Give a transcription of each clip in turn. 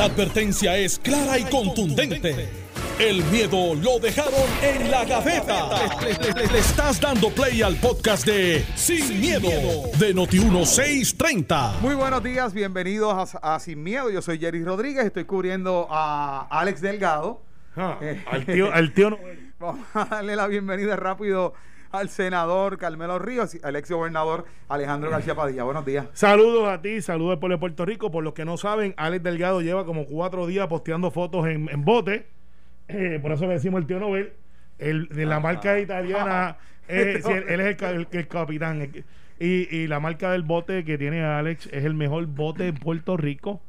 La advertencia es clara y contundente. El miedo lo dejaron en la gaveta. Le, le estás dando play al podcast de Sin, miedo, de Noti1630. Muy buenos días, bienvenidos a, a Sin Miedo. Yo soy Jerry Rodríguez, estoy cubriendo a Alex Delgado. Ah, Eh, al tío, al tío Noel. Vamos a darle la bienvenida rápido al senador Carmelo Ríos, al ex gobernador Alejandro García Padilla. Buenos días. Saludos a ti, saludos al pueblo de Puerto Rico. Por los que no saben, Alex Delgado lleva como cuatro días posteando fotos en, en bote. Eh, por eso le decimos el tío Nobel. El, de la marca italiana, eh, sí, él, él es el, ca- el- el capitán. El- Y, y la marca del bote que tiene Alex es el mejor bote en Puerto Rico.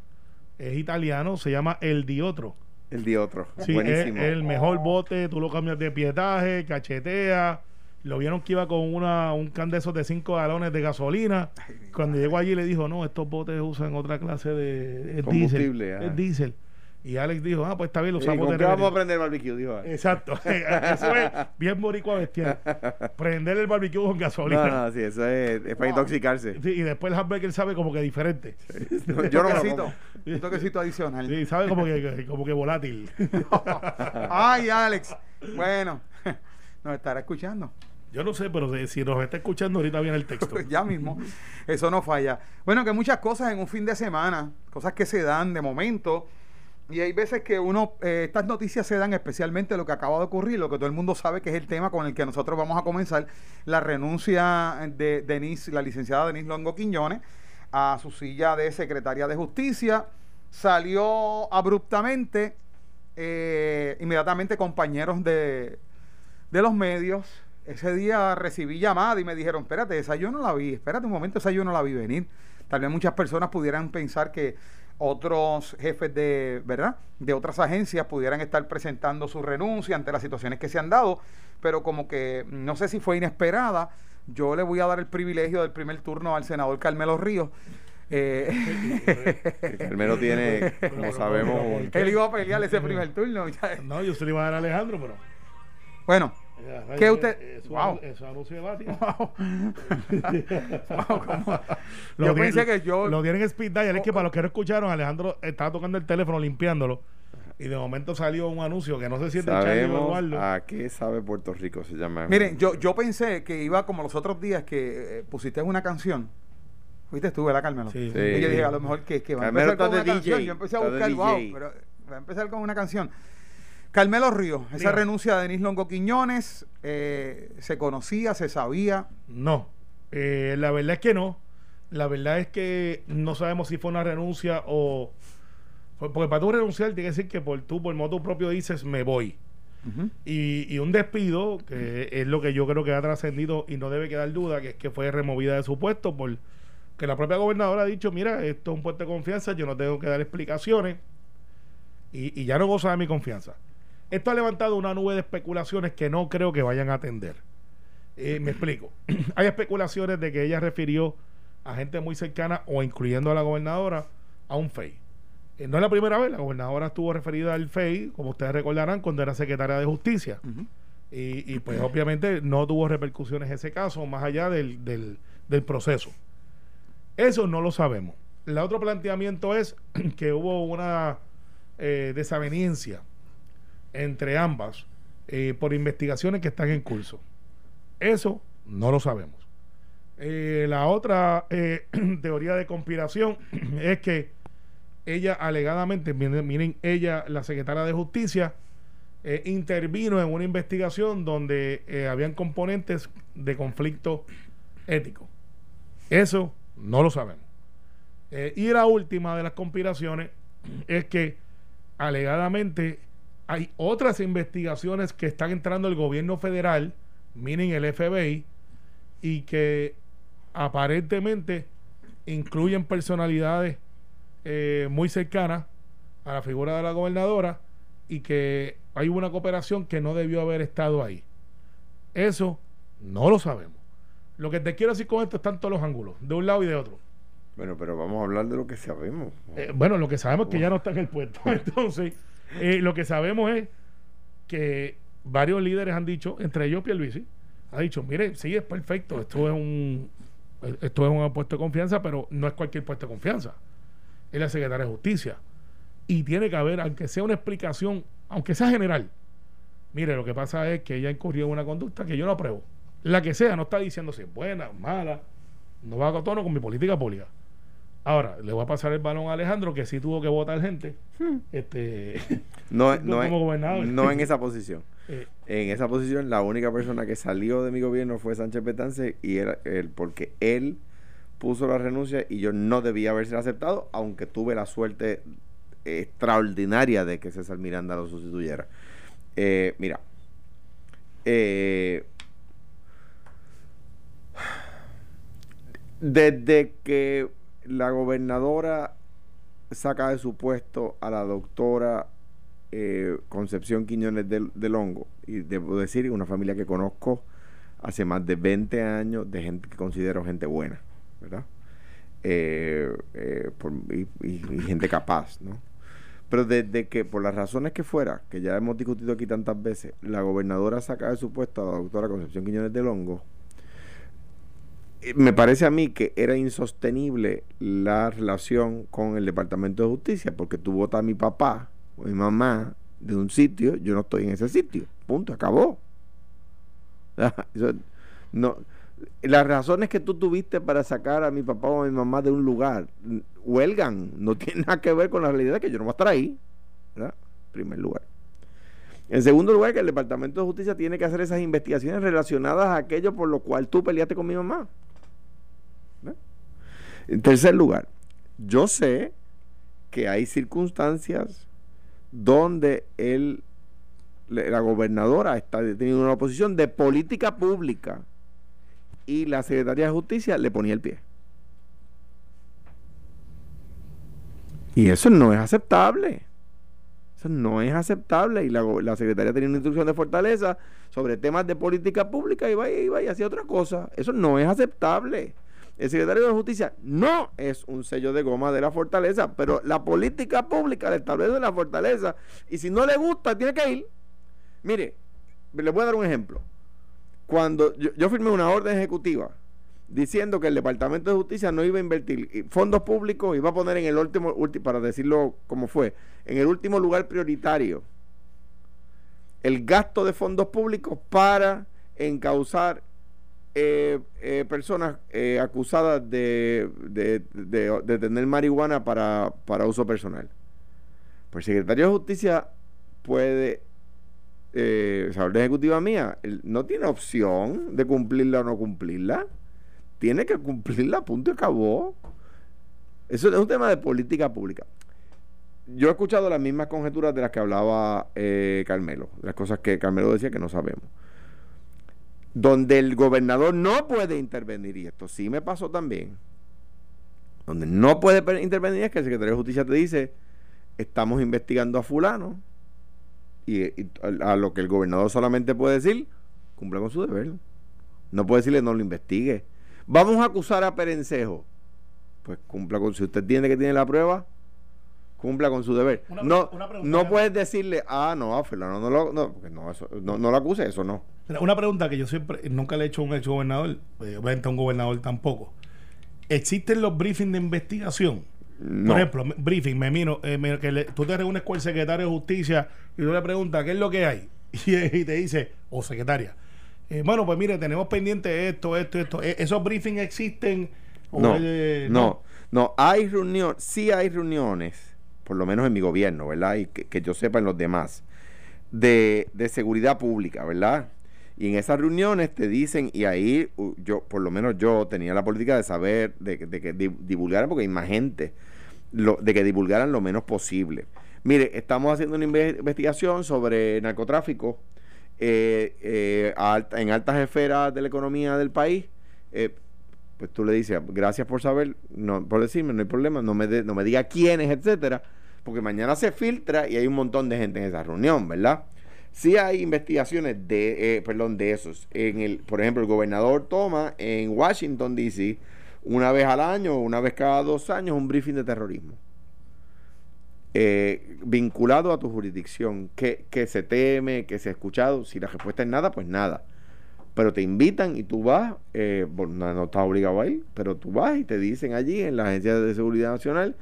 Es italiano, se llama El Diotro. El de otro. Sí, es Buenísimo. el mejor bote, tú lo cambias de pietaje, cachetea. Lo vieron que iba con una, un can de esos de 5 galones de gasolina. Cuando llegó allí le dijo, no, estos botes usan otra clase de es Combustible, diésel. Es diésel. Y Alex dijo, ah, pues está bien, lo usamos ¿Con de vamos a reverendo". aprender barbecue? Dijo. Exacto. eso es bien boricua bestial. Prender el barbecue con gasolina. No, no, sí, eso es, es para intoxicarse. Sí, y después el hamburger sabe como que diferente. Yo no como. un toquecito adicional. Sí, sabe como que, como que volátil. Ay, Alex. Bueno, nos estará escuchando. Yo no sé, pero si- si nos está escuchando ahorita viene el texto. ya mismo. Eso no falla. Bueno, que muchas cosas en un fin de semana, cosas que se dan de momento. Y hay veces que uno, eh, estas noticias se dan especialmente lo que acaba de ocurrir, lo que todo el mundo sabe que es el tema con el que nosotros vamos a comenzar, la renuncia de Denise, la licenciada Denise Longo Quiñones, a su silla de secretaria de justicia. Salió abruptamente, eh, inmediatamente compañeros de, de los medios. Ese día recibí llamada y me dijeron, espérate, esa yo no la vi, espérate un momento, esa yo no la vi venir. Tal vez muchas personas pudieran pensar que otros jefes de, ¿verdad? De otras agencias pudieran estar presentando su renuncia ante las situaciones que se han dado, pero como que no sé si fue inesperada, yo le voy a dar el privilegio del primer turno al senador Carmelo Ríos. Eh, Carmelo tiene, como sabemos, él iba a pelear ese primer turno. No, yo se lo iba a dar a Alejandro, pero. Bueno, ¿Qué usted- Eso, Wow. eso anuncio de Batia. ¿cómo? Lo Yo tienen- pensé que yo- Lo tienen en speed dial. Es que para los que no escucharon, Alejandro estaba tocando el teléfono limpiándolo. Y de momento salió un anuncio que no sé si es de Charlie a qué sabe Puerto Rico, se llama. Miren, yo, yo pensé que iba como los otros días que eh, pusiste una canción. Fuiste tú, ¿verdad, Carmelo? Sí. Sí. Y yo dije, a lo mejor que, que va a empezar con una canción. Yo empecé a buscar, wow, pero va a empezar con una canción. Carmelo Ríos, esa renuncia de Denis Longo Quiñones, eh, se conocía, se sabía. No. Eh, la verdad es que no. La verdad es que no sabemos si fue una renuncia o. Porque para tú renunciar, tiene que decir que por tú, por modo propio, dices me voy. Y, y un despido, que es lo que yo creo que ha trascendido y no debe quedar duda, que es que fue removida de su puesto por que la propia gobernadora ha dicho, mira, esto es un puesto de confianza, yo no tengo que dar explicaciones y, y ya no goza de mi confianza. Esto ha levantado una nube de especulaciones que no creo que vayan a atender. Eh, me explico. Hay especulaciones de que ella refirió a gente muy cercana o incluyendo a la gobernadora a un FEI. Eh, no es la primera vez, la gobernadora estuvo referida al FEI, como ustedes recordarán, cuando era secretaria de Justicia. Y, y, pues obviamente no tuvo repercusiones ese caso, más allá del, del, del proceso. Eso no lo sabemos. El otro planteamiento es que hubo una eh, desaveniencia entre ambas eh, por investigaciones que están en curso. Eso no lo sabemos. Eh, la otra eh, teoría de conspiración es que ella alegadamente, miren, miren, ella, la secretaria de Justicia, intervino en una investigación donde habían componentes de conflicto ético. Eso no lo sabemos. Y la última de las conspiraciones es que alegadamente hay otras investigaciones que están entrando el gobierno federal, miren el FBI, y que aparentemente incluyen personalidades eh, muy cercanas a la figura de la gobernadora y que hay una cooperación que no debió haber estado ahí. Eso no lo sabemos. Lo que te quiero decir con esto están todos los ángulos, de un lado y de otro. Bueno, pero vamos a hablar de lo que sabemos. Eh, bueno, lo que sabemos es que ya no está en el puesto. Entonces, eh, lo que sabemos es que varios líderes han dicho, entre ellos Pierluisi, ha dicho, mire, sí, es perfecto, esto es un esto es un puesto de confianza, pero no es cualquier puesto de confianza. Es la secretaria de Justicia. Y tiene que haber, aunque sea una explicación, aunque sea general. Mire, lo que pasa es que ella incurrió en una conducta que yo no apruebo. La que sea, no está diciendo si es buena, mala, no va a tono con mi política pública. Ahora, le voy a pasar el balón a Alejandro, que sí tuvo que votar gente. Este, No, no como gobernador. no en esa posición. eh, En esa posición, la única persona que salió de mi gobierno fue Sánchez Petance y era él, porque él puso la renuncia y yo no debía haberse aceptado, aunque tuve la suerte extraordinaria de que César Miranda lo sustituyera. Eh, mira, eh, desde que la gobernadora saca de su puesto a la doctora eh, Concepción Quiñones del, Hongo, y debo decir, una familia que conozco hace más de 20 años, de gente que considero gente buena, ¿verdad? Eh, eh, y, gente capaz, ¿no? Pero desde que, por las razones que fuera, que ya hemos discutido aquí tantas veces, la gobernadora saca de su puesto a la doctora Concepción Quiñones del Hongo, me parece a mí que era insostenible la relación con el Departamento de Justicia, porque tú votas a mi papá o mi mamá de un sitio, yo no estoy en ese sitio. Punto, acabó. No, las razones que tú tuviste para sacar a mi papá o a mi mamá de un lugar huelgan, no tiene nada que ver con la realidad que yo no voy a estar ahí. En primer lugar. En segundo lugar, que el Departamento de Justicia tiene que hacer esas investigaciones relacionadas a aquello por lo cual tú peleaste con mi mamá. En tercer lugar, yo sé que hay circunstancias donde el, la gobernadora está teniendo una posición de política pública y la secretaria de justicia le ponía el pie. Y eso no es aceptable. Eso no es aceptable. Y la, la secretaria tenía una instrucción de fortaleza sobre temas de política pública y va y iba y hacía otra cosa. Eso no es aceptable. El secretario de Justicia no es un sello de goma de la fortaleza, pero la política pública le establece la fortaleza. Y si no le gusta, tiene que ir. Mire, le voy a dar un ejemplo. Cuando yo, firmé una orden ejecutiva diciendo que el Departamento de Justicia no iba a invertir fondos públicos, iba a poner en el último, ulti- para decirlo como fue, en el último lugar prioritario el gasto de fondos públicos para encauzar eh, eh, personas eh, acusadas de, de, de- tener marihuana para, para uso personal. Pues el secretario de Justicia puede, eh, orden ejecutiva mía, no tiene opción de cumplirla o no cumplirla. Tiene que cumplirla, punto y acabó. Eso es un tema de política pública. Yo he escuchado las mismas conjeturas de las que hablaba eh, Carmelo, las cosas que Carmelo decía que no sabemos. Donde el gobernador no puede intervenir, y esto sí me pasó también, donde no puede intervenir es que el secretario de Justicia te dice, estamos investigando a fulano, y, y a, a lo que el gobernador solamente puede decir, cumpla con su deber. No puede decirle, no lo investigue. Vamos a acusar a Perencejo. Pues cumpla con, si usted tiene que tiene la prueba, cumpla con su deber. Una- no una no puedes decirle, ah, no, a fulano no lo, no, porque no, eso, no, no lo acuse, eso no. Una pregunta que yo siempre, nunca le he hecho a un ex gobernador, eh, obviamente a un gobernador tampoco. ¿Existen los briefings de investigación? No. Por ejemplo, briefing, me miro, eh, me- que le- tú te reúnes con el secretario de justicia y tú le preguntas qué es lo que hay. Y, y te dice, o secretaria, eh, bueno, pues mire, tenemos pendiente esto, esto, esto. Eh, ¿Esos briefings existen? ¿O No, eh, no, no, hay reuniones, sí hay reuniones, por lo menos en mi gobierno, ¿verdad? Y que, que yo sepa en los demás, de, de seguridad pública, ¿verdad? Y en esas reuniones te dicen, y ahí yo, por lo menos yo tenía la política de saber, de, que- divulgaran, porque hay más gente, de que divulgaran lo menos posible. Mire, estamos haciendo una inve- investigación sobre narcotráfico eh, eh, en altas esferas de la economía del país. Eh, pues tú le dices, gracias por saber, por decirme, no hay problema, no me, de- no me diga quiénes, etcétera, porque mañana se filtra y hay un montón de gente en esa reunión, ¿verdad? Sí hay investigaciones de, eh, perdón, de esos. En el, por ejemplo, el gobernador toma en Washington, D.C., una vez al año, una vez cada dos años, un briefing de terrorismo. Eh, vinculado a tu jurisdicción, que, que se teme, que se ha escuchado, si la respuesta es nada, pues nada pero te invitan y tú vas, eh, bueno, no, estás obligado a ir, pero tú vas y te dicen allí en la Agencia de Seguridad Nacional,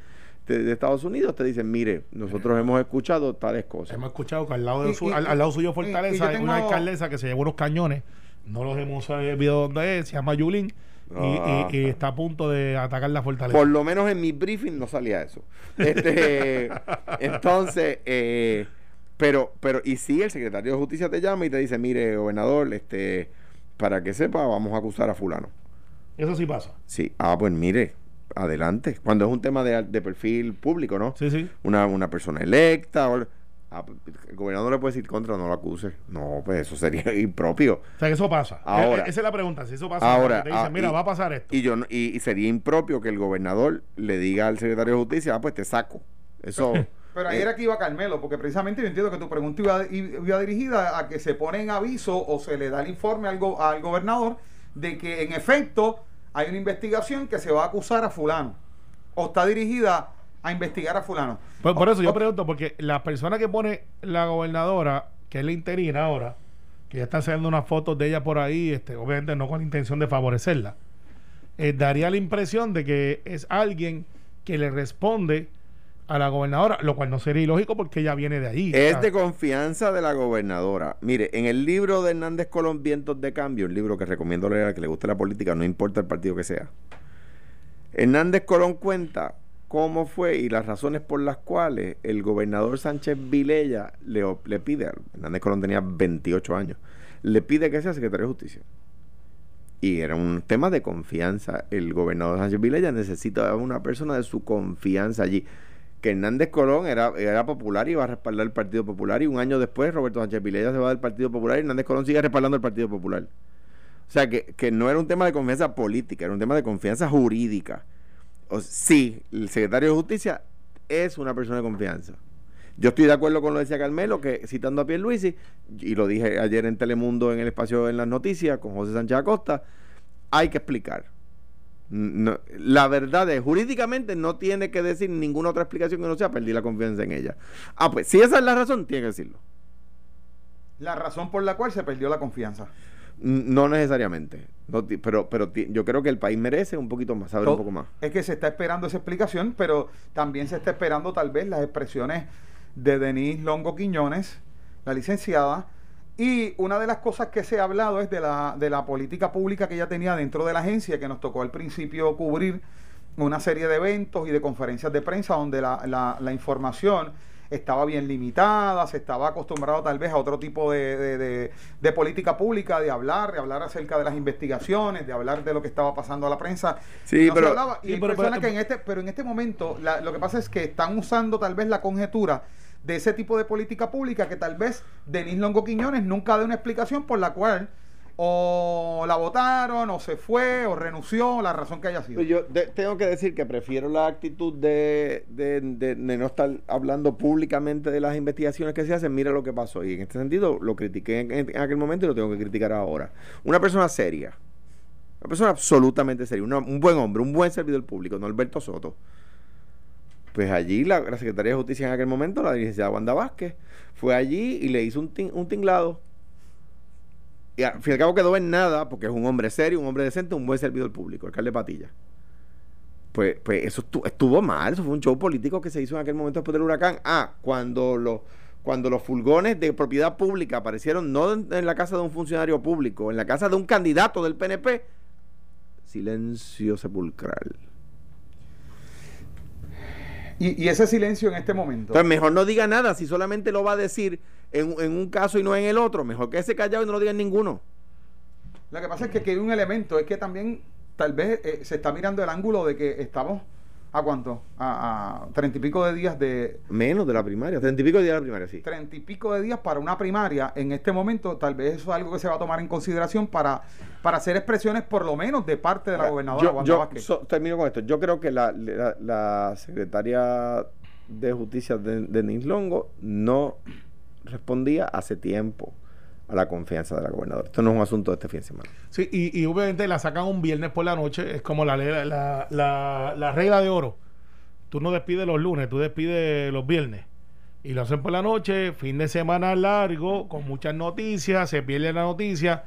de, de Estados Unidos te dicen, mire, nosotros hemos escuchado tales cosas. Hemos escuchado que al lado, de Y- su- y- al, al lado suyo y- y Fortaleza hay una alcaldesa que se llevó unos cañones. No los hemos sabido dónde es, se llama Yulín. y- y, Ah. y está a punto de atacar la fortaleza. Por lo menos en mi briefing no salía eso. Este, entonces, eh, pero, pero, y si el secretario de justicia te llama y te dice, mire, gobernador, este, para que sepa, vamos a acusar a fulano. Eso sí pasa. Sí, ah, pues mire, adelante. Cuando es un tema de, de perfil público, ¿no? Sí, sí. Una, una persona electa, o- ah, el gobernador le puede decir contra, no lo acuse. No, pues eso sería impropio. O sea, que eso pasa. Ahora- E- e- esa es la pregunta. Si eso pasa, Ahora, te dicen, ah, mira, y- va a pasar esto. Y yo no- y, y sería impropio que el gobernador le diga al secretario de justicia, ah, pues te saco. Eso. Pero ahí eh, era que iba Carmelo, porque precisamente yo entiendo que tu pregunta iba, iba dirigida a que se pone en aviso o se le da el informe al, go- al gobernador de que en efecto hay una investigación que se va a acusar a fulano. O está dirigida a investigar a fulano. Por, por O- eso yo pregunto, porque la persona que pone la gobernadora, que es la interina ahora, que ya están saliendo unas fotos de ella por ahí, este, obviamente no con la intención de favorecerla, eh, daría la impresión de que es alguien que le responde a la gobernadora, lo cual no sería ilógico porque ella viene de ahí. Es de confianza de la gobernadora. Mire, en el libro de Hernández Colón, Vientos de Cambio, un libro que recomiendo leer a que le guste la política, no importa el partido que sea. Hernández Colón cuenta cómo fue y las razones por las cuales el gobernador Sánchez Vilella le, pide, Hernández Colón tenía 28 años, le pide que sea secretario de justicia. Y era un tema de confianza. El gobernador Sánchez Vilella necesitaba una persona de su confianza allí. Que Hernández Colón era, era popular y iba a respaldar el Partido Popular. Y un año después, Roberto Sánchez Vilella se va del Partido Popular y Hernández Colón sigue respaldando el Partido Popular. O sea, que, que no era un tema de confianza política, era un tema de confianza jurídica. O, sí, el secretario de Justicia es una persona de confianza. Yo estoy de acuerdo con lo que decía Carmelo, que citando a Pierluisi, y lo dije ayer en Telemundo en el espacio en las noticias con José Sánchez Acosta, hay que explicar. No, la verdad es, jurídicamente no tiene que decir ninguna otra explicación que no sea perdí la confianza en ella. Ah, pues si esa es la razón, tiene que decirlo. La razón por la cual se perdió la confianza. No necesariamente, no pero, pero yo creo que el país merece un poquito más, saber un poco más. Es que se está esperando esa explicación, pero también se está esperando tal vez las expresiones de Denise Longo Quiñones, la licenciada. Y una de las cosas que se ha hablado es de la, de la política pública que ella tenía dentro de la agencia, que nos tocó al principio cubrir una serie de eventos y de conferencias de prensa donde la, la- la información estaba bien limitada, se estaba acostumbrado tal vez a otro tipo de, de- de- de política pública, de hablar, de hablar acerca de las investigaciones, de hablar de lo que estaba pasando a la prensa. Sí, No se pero- hablaba. Y Sí, hay pero- personas pero- que en este, pero en este momento la- lo que pasa es que están usando tal vez la conjetura de ese tipo de política pública que tal vez Denis Longo Quiñones nunca dé una explicación por la cual o la votaron o se fue o renunció, la razón que haya sido. Yo tengo que decir que prefiero la actitud de, de- no estar hablando públicamente de las investigaciones que se hacen. Mira lo que pasó. Y en este sentido lo critiqué en, aquel momento y lo tengo que criticar ahora. Una persona seria, una persona absolutamente seria, un buen hombre, un buen servidor público, Norberto Soto. Pues allí la, Secretaría de Justicia en aquel momento, la licenciada Wanda Vázquez, fue allí y le hizo un, tin- un tinglado. Y al fin y al cabo quedó en nada, porque es un hombre serio, un hombre decente, un buen servidor público, alcalde Patilla. Pues, pues eso estu- estuvo mal, eso fue un show político que se hizo en aquel momento después del huracán. Ah, cuando los cuando los furgones de propiedad pública aparecieron no en la casa de un funcionario público, en la casa de un candidato del PNP, silencio sepulcral. Y, y ese silencio en este momento. Entonces mejor no diga nada, si solamente lo va a decir en, en un caso y no en el otro, mejor que ese callado y no lo diga en ninguno. Lo que pasa es que aquí hay un elemento, es que también tal vez eh, se está mirando el ángulo de que estamos a cuánto, a, treinta y pico de días de Menos de la primaria, treinta y pico de días de la primaria, sí. treinta y pico de días para una primaria. En este momento, tal vez eso es algo que se va a tomar en consideración para, para hacer expresiones, por lo menos de parte de la gobernadora yo, Wanda yo Vázquez. so- termino con esto. Yo creo que la, la, la secretaria de Justicia de, Denise Longo no respondía hace tiempo a la confianza de la gobernadora. Esto no es un asunto de este fin de semana. Sí, y, obviamente la sacan un viernes por la noche, es como la, la, la, la regla de oro. Tú no despides los lunes, tú despides los viernes. Y lo hacen por la noche, fin de semana largo, con muchas noticias, se pierde la noticia.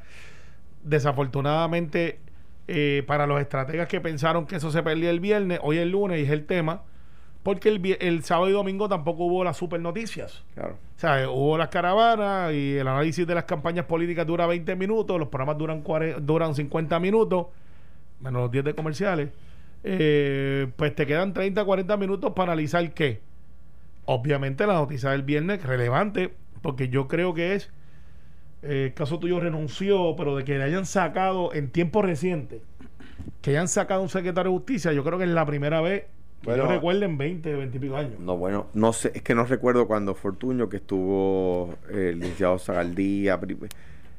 Desafortunadamente, eh, para los estrategas que pensaron que eso se perdía el viernes, hoy es lunes y es el tema, porque el, el sábado y domingo tampoco hubo las super noticias. Claro. O sea, hubo las caravanas y el análisis de las campañas políticas dura 20 minutos, los programas duran, 40 duran 50 minutos, menos los 10 de comerciales. Eh, pues te quedan 30, 40 minutos para analizar qué. Obviamente la noticia del viernes relevante, porque yo creo que es, eh, el caso tuyo renunció, pero de que le hayan sacado en tiempo reciente, que hayan sacado un secretario de justicia, yo creo que es la primera vez Bueno, yo recuerdo en 20, 20 y pico años. No, bueno, no sé, es que no recuerdo cuando Fortuño, que estuvo eh, el licenciado Zagaldía,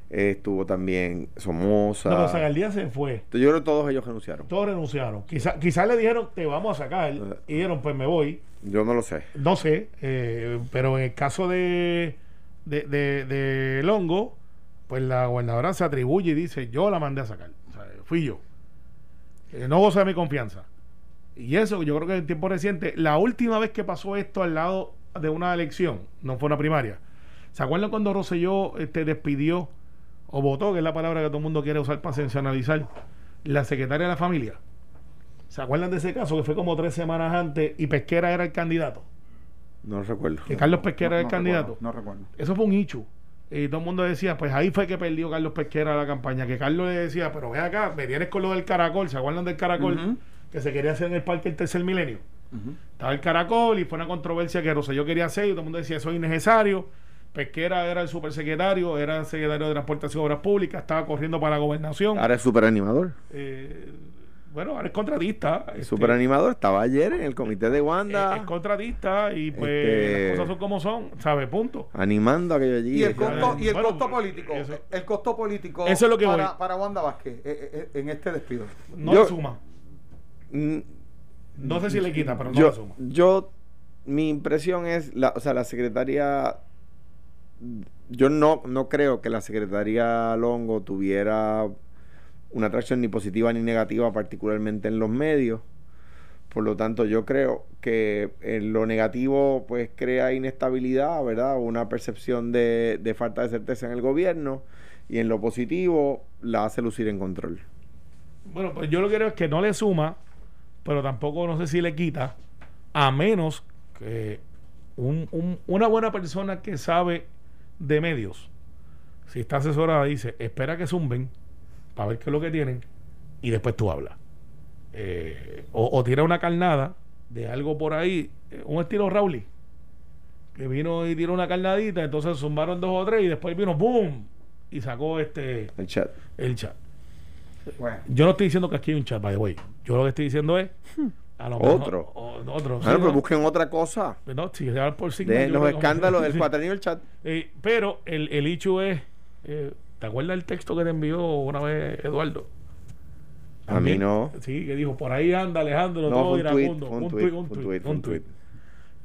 eh, estuvo también Somoza. No, pero Zagaldía se fue. Entonces, yo creo que todos ellos renunciaron. Todos renunciaron. Quizás quizá le dijeron, te vamos a sacar. Y dijeron, pues me voy. Yo no lo sé. No sé, eh, pero en el caso de, de, de, de Longo, pues la gobernadora se atribuye y dice, yo la mandé a sacar. O sea, fui yo. Eh, no goza de mi confianza. Y eso, yo creo que en tiempo reciente, la última vez que pasó esto al lado de una elección, no fue una primaria. ¿Se acuerdan cuando Rosselló este, despidió o votó, que es la palabra que todo el mundo quiere usar para sensacionalizar, la secretaria de la familia? ¿Se acuerdan de ese caso que fue como tres semanas antes y Pesquera era el candidato? No recuerdo. Que Carlos Pesquera No- era el no candidato. recuerdo, no recuerdo. Eso fue un hecho. Y todo el mundo decía, pues ahí fue que perdió Carlos Pesquera la campaña. Que Carlos le decía, pero ve acá, me tienes con lo del caracol. ¿Se acuerdan del caracol? Que se quería hacer en el parque el tercer milenio. Estaba el caracol y fue una controversia que Rosselló quería hacer y todo el mundo decía, eso es innecesario. Pesquera era el supersecretario, era el secretario de Transportación y Obras Públicas, estaba corriendo para la gobernación. Ahora es super animador. Eh, bueno, ahora es contratista. este, Super animador. Estaba ayer en el comité de es, Wanda es contratista y pues Este- las cosas son como son, ¿sabe? Punto. animando aquello allí. Y el costo, y el Bueno, costo político, eso- el costo político Eso es lo que para, voy. para Wanda Vázquez eh, eh, en este despido. No Yo- suma. Mm, No sé si le quita, pero no yo, suma. yo, mi impresión es, la, o sea, la secretaria, yo no, no creo que la secretaria Longo tuviera una atracción ni positiva ni negativa, particularmente en los medios. Por lo tanto, yo creo que en lo negativo, pues crea inestabilidad, ¿verdad? Una percepción de, de falta de certeza en el gobierno. Y en lo positivo, la hace lucir en control. Bueno, pues yo lo que creo es que no le suma, pero tampoco no sé si le quita, a menos que un- un- una buena persona que sabe de medios, si está asesorada, dice, espera que zumben para ver qué es lo que tienen y después tú hablas. Eh, o, o tira una carnada de algo por ahí, eh, un estilo Rowley, que vino y tiró una carnadita, entonces zumbaron dos o tres y después vino ¡boom! y sacó este El chat. el chat. Bueno, Yo no estoy diciendo que aquí hay un chat, by the way. Yo lo que estoy diciendo es. A lo Otro. o- otro. sí, Bueno, pero ¿no? busquen otra cosa. No, si por signos, De los escándalos del cuatrenio del chat. Eh, pero el, el hecho es. eh, ¿Te acuerdas el texto que te envió una vez Eduardo? A mí no. Sí, que dijo: por ahí anda Alejandro, No, todo fue un tweet, iracundo. un Un tweet, tuit, un tweet, un tweet.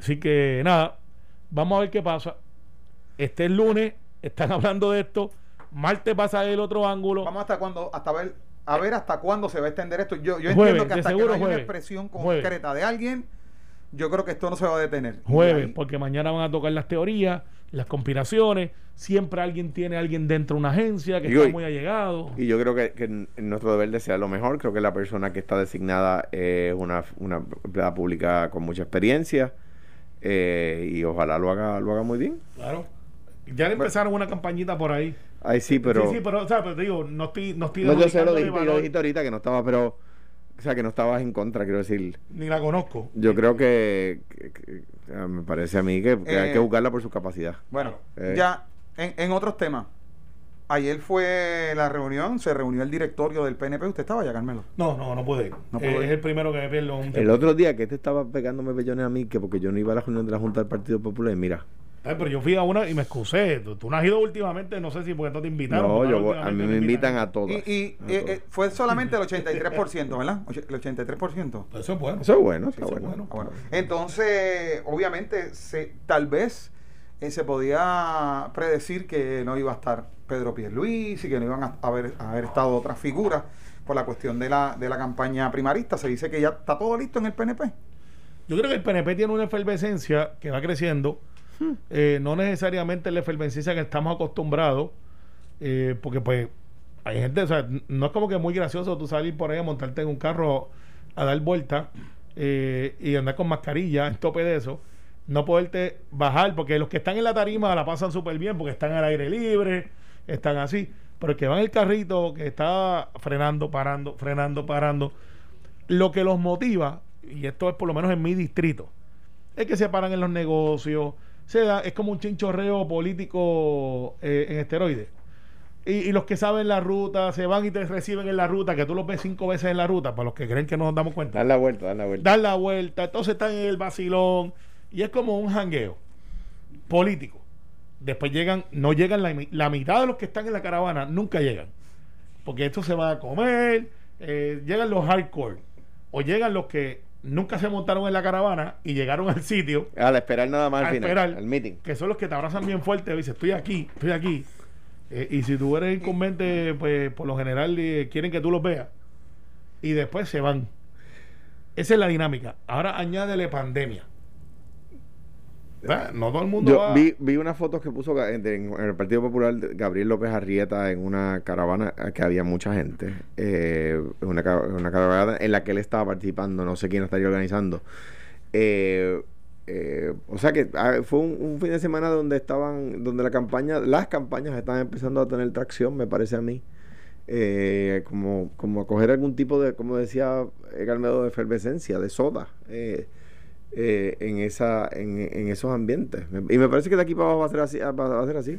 Así que nada, vamos a ver qué pasa. Este es lunes, están hablando de esto. Martes pasa el otro ángulo. vamos hasta cuándo, hasta ver, a ver hasta cuándo se va a extender esto. Yo, yo Jueves, entiendo que hasta que no haya una expresión Jueves. concreta de alguien, yo creo que esto no se va a detener. Jueves, ahí- porque mañana van a tocar las teorías, las conspiraciones. Siempre alguien tiene a alguien dentro de una agencia que está muy allegado. Y yo creo que, nuestro deber desear lo mejor. Creo que la persona que está designada es una, una empleada pública con mucha experiencia. eh, y ojalá lo haga, lo haga muy bien. Claro. Ya le empezaron una campañita por ahí. Ay, sí, pero. sí, sí, pero, o sea, pero te digo, no estoy, no estoy no, yo sé, lo dijiste, lo dijiste ahorita que no estaba, pero. O sea, que no estabas en contra, quiero decir. ni la conozco. Yo creo que. me parece a mí que, que hay Eh, que buscarla por su capacidad. Bueno, Eh. ya en, en otros temas. Ayer fue la reunión, se reunió el directorio del PNP. ¿Usted estaba ya, Carmelo? No, no, no puede ir. No Eh, es el primero que me pierdo un El otro día que te estaba pegándome pellones a mí, que porque yo no iba a la reunión de la Junta del Partido Popular, y mira. Ay, pero yo fui a una y me excusé. Tú, tú no has ido últimamente, no sé si porque no te invitaron. No, yo, a mí me me invitan a todas. Y, y, a eh, todas. eh, fue solamente el 83%, ¿verdad? El 83%. Pues Eso es bueno. Eso es bueno, está Eso es bueno. bueno. Ah, bueno. Entonces, obviamente, se, tal vez eh, se podía predecir que no iba a estar Pedro Pierluisi y que no iban a haber, a haber estado otras figuras por la cuestión de la, de la campaña primarista. Se dice que ya está todo listo en el PNP. Yo creo que el PNP tiene una efervescencia que va creciendo. Eh, no necesariamente la efervescencia que estamos acostumbrados, eh, porque pues hay gente, o sea, no es como que muy gracioso tú salir por ahí a montarte en un carro a dar vuelta eh, y andar con mascarilla en tope de eso, no poderte bajar, porque los que están en la tarima la pasan súper bien porque están al aire libre, están así, pero el que va en el carrito, que está frenando, parando, frenando, parando, lo que los motiva, y esto es por lo menos en mi distrito, es que se paran en los negocios, se da, es como un chinchorreo político eh, en esteroides. Y, y los que saben la ruta, se van y te reciben en la ruta, que tú los ves cinco veces en la ruta, para los que creen que no nos damos cuenta. dar la vuelta, dar la vuelta. dar la vuelta, entonces están en el vacilón y es como un jangueo político. Después llegan, no llegan la, la mitad de los que están en la caravana, nunca llegan. Porque esto se va a comer, eh, llegan los hardcore o llegan los que nunca se montaron en la caravana y llegaron al sitio, Al esperar nada más al final, esperar. al meeting. que son los que te abrazan bien fuerte y dicen, estoy aquí, estoy aquí. Eh, y si tú eres incumbente, pues por lo general eh, quieren que tú los veas. Y después se van. Esa es la dinámica. Ahora añádele pandemia. No todo el mundo Yo va. vi, vi unas fotos que puso en, en el Partido Popular Gabriel López Arrieta en una caravana eh, que había mucha gente. eh, una, una caravana en la que él estaba participando, no sé quién estaría organizando. Eh, eh, o sea que ah, fue un, un fin de semana donde estaban, donde la campaña, las campañas estaban empezando a tener tracción, me parece a mí. Eh, como, como a coger algún tipo de, como decía Carmelo, de efervescencia, de soda. eh, eh, en esa en, en esos ambientes y me parece que de aquí para abajo va a ser así va a ser así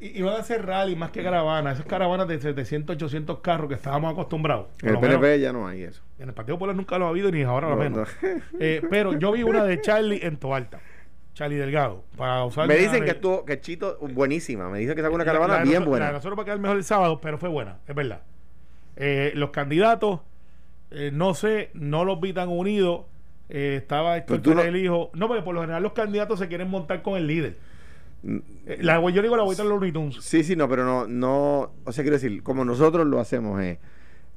Y, y van a hacer rally más que caravana. Esas caravanas de 700, 800 carros que estábamos acostumbrados. En el menos, PNP ya no hay eso en el Partido Popular nunca lo ha habido ni ahora lo No, menos. no. Eh, pero yo vi una de Charlie en Toalta. Charlie Delgado. Para usar me la dicen que estuvo que Chito buenísima me dicen que sacó una La- caravana la bien nosotros- buena La va a quedar mejor el sábado, pero fue buena, es verdad. Eh, los candidatos, eh, no sé, no los vi tan unidos. Eh, estaba Pero Héctor no- Ferrer, el hijo. No, porque por lo general los candidatos se quieren montar con el líder. Mm, Eh, la, yo digo la vuelta de los Looney sí sí no pero no no o sea quiero decir como nosotros lo hacemos eh,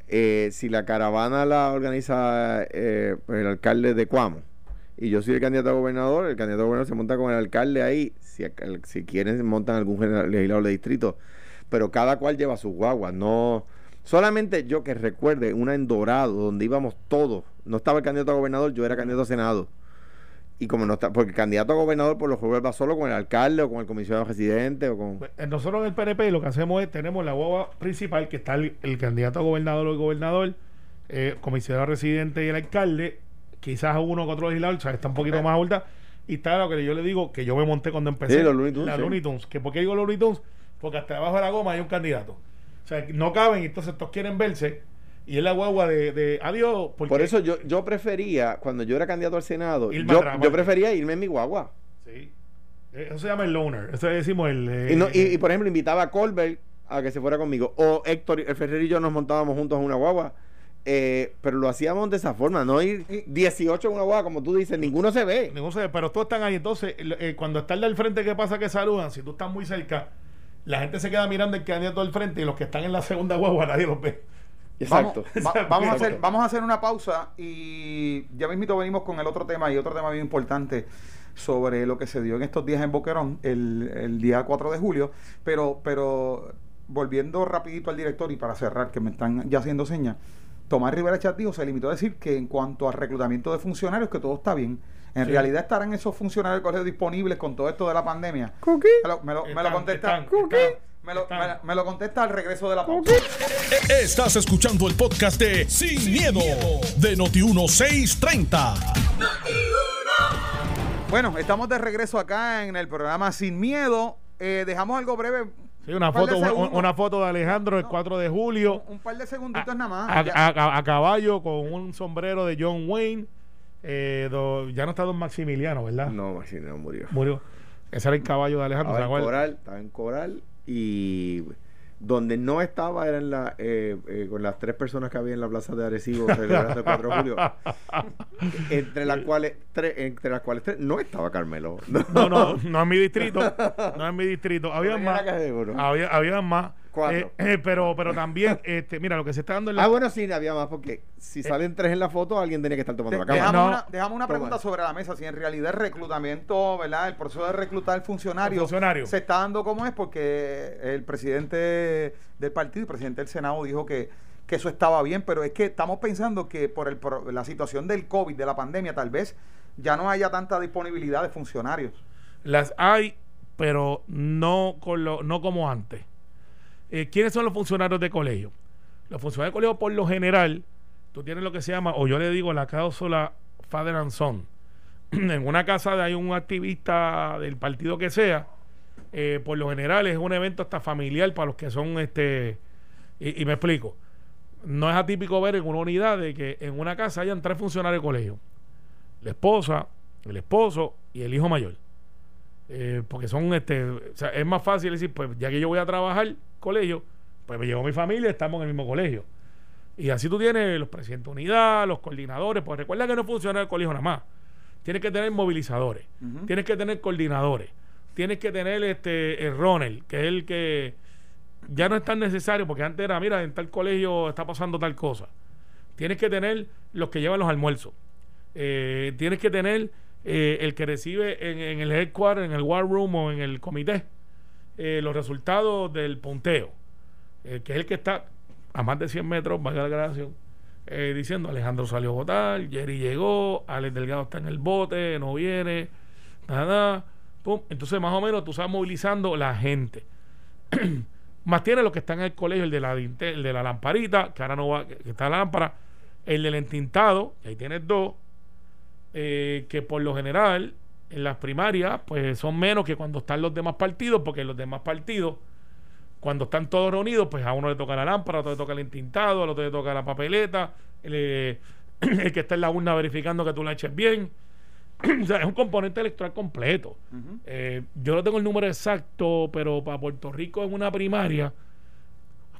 eh, si la caravana la organiza eh, el alcalde de Cuamo y yo soy el candidato a gobernador, el candidato a gobernador se monta con el alcalde ahí, si, si quieren montan algún general- legislador de distrito, pero cada cual lleva sus guaguas, no solamente yo que recuerde una en Dorado donde íbamos todos, no estaba el candidato a gobernador, yo era candidato a senado. Y como no está, porque el candidato a gobernador por lo general va solo con el alcalde o con el comisionado residente o con Pues, eh, Nosotros en el PNP lo que hacemos es, tenemos la guagua principal, que está el, el candidato a gobernador o el gobernador, eh, comisionado residente y el alcalde, quizás uno que otro legislador, o sea, está un poquito más alta, y está lo que yo le digo, que yo me monté cuando empecé. Sí, los Looney Tunes, La sí. Looney Tunes. ¿Que ¿Por qué digo Looney Tunes? Porque hasta debajo de la goma hay un candidato. O sea, no caben, y entonces todos quieren verse, y es la guagua de, de adiós. Porque, Por eso yo, yo prefería, cuando yo era candidato al Senado, yo, prefería irme en mi guagua. Sí. Eh, Eso se llama el loner. Eso decimos el. eh, Y, no- y, y, por ejemplo, invitaba a Colbert a que se fuera conmigo. O Héctor, el Ferrer y yo nos montábamos juntos en una guagua. Eh, pero lo hacíamos de esa forma, no ir 18 en una guagua, como tú dices, ninguno se ve. Ninguno se ve, pero todos están ahí. Entonces, eh, cuando está el del frente, ¿qué pasa? Que saludan. Si tú estás muy cerca, la gente se queda mirando el candidato del frente y los que están en la segunda guagua nadie los ve. Exacto. Vamos, va- vamos a hacer, Exacto. vamos a hacer una pausa y ya mismito venimos con el otro tema y otro tema bien importante sobre lo que se dio en estos días en Boquerón, el, el día 4 de julio. Pero, pero volviendo rapidito al director y para cerrar, que me están ya haciendo señas, Tomás Rivera Chat dijo, se limitó a decir que en cuanto al reclutamiento de funcionarios, que todo está bien. En Sí. realidad estarán esos funcionarios del colegio disponibles con todo esto de la pandemia. ¿Cookie? Me lo, me lo- me lo contesta. están, ¿Cookie? están, Me lo, están. me- me lo contesta al regreso de la pausa. Estás escuchando el podcast de Sin, miedo, de Noti1630. Bueno, estamos de regreso acá en el programa Sin Miedo. Eh, dejamos algo breve. Sí, una un par de foto, una, foto de Alejandro el No. 4 de julio. Un par de segunditos nada más. A caballo con un sombrero de John Wayne. Eh, do- ya no está Don Maximiliano, ¿verdad? No, Maximiliano murió. Murió. Ese era el caballo de Alejandro. Estaba ¿se en? Coral, estaba en Coral y donde no estaba era en la, eh, eh, con las tres personas que había en la plaza de Arecibo celebrando el 4 de julio, entre las cuales tres, entre las cuales tres no estaba Carmelo. No, no, no en mi distrito. No en mi distrito. Había más. Había, había más. Cuatro. Eh, eh, pero, pero también, este, mira, lo que se está dando en la. Ah, bueno, sí, había más porque si salen tres en la foto, alguien tenía que estar tomando de- la cámara. dejamos, No. una, dejamos una Toma. pregunta sobre la mesa. Si en realidad el reclutamiento, ¿verdad? El proceso de reclutar funcionarios Funcionario. se está dando como es, porque el presidente del partido, el presidente del Senado, dijo que, que eso estaba bien, pero es que estamos pensando que por, el, por la situación del COVID, de la pandemia, tal vez ya no haya tanta disponibilidad de funcionarios. Las hay, pero no, con lo, no como antes. Eh, ¿Quiénes son los funcionarios de colegio? Los funcionarios de colegio, por lo general, tú tienes lo que se llama, o yo le digo la cláusula Father and Son. en una casa hay un activista del partido que sea, eh, por lo general es un evento hasta familiar para los que son este. Y, y me explico. No es atípico ver en una unidad de que en una casa hayan tres funcionarios de colegio: la esposa, el esposo y el hijo mayor. Eh, porque son este, o sea, es más fácil decir, pues ya que yo voy a trabajar colegio, pues me llevo mi familia, estamos en el mismo colegio. Y así tú tienes los presidentes de unidad, los coordinadores, pues recuerda que no funciona el colegio nada más. Tienes que tener movilizadores, tienes que tener coordinadores, tienes que tener este el runner, que es el que ya no es tan necesario, porque antes era, mira, en tal colegio está pasando tal cosa. Tienes que tener los que llevan los almuerzos. Eh, tienes que tener eh, el que recibe en, en el headquarter, en el war room o en el comité, eh, los resultados del punteo, eh, que es el que está a más de 100 metros, valga la grabación, eh, diciendo Alejandro salió a votar, Jerry llegó, Alex Delgado está en el bote, no viene, nada, pum. Entonces, más o menos, tú estás movilizando la gente. más tiene los que están en el colegio, el de la, el de la lamparita, que ahora no va, que está la lámpara, el del entintado, que ahí tienes dos, que por lo general en las primarias pues son menos que cuando están los demás partidos, porque los demás partidos, cuando están todos reunidos, pues a uno le toca la lámpara, a otro le toca el entintado, al otro le toca la papeleta, el, eh, el que está en la urna verificando que tú la eches bien. o sea, es un componente electoral completo. Eh, yo no tengo el número exacto, pero para Puerto Rico en una primaria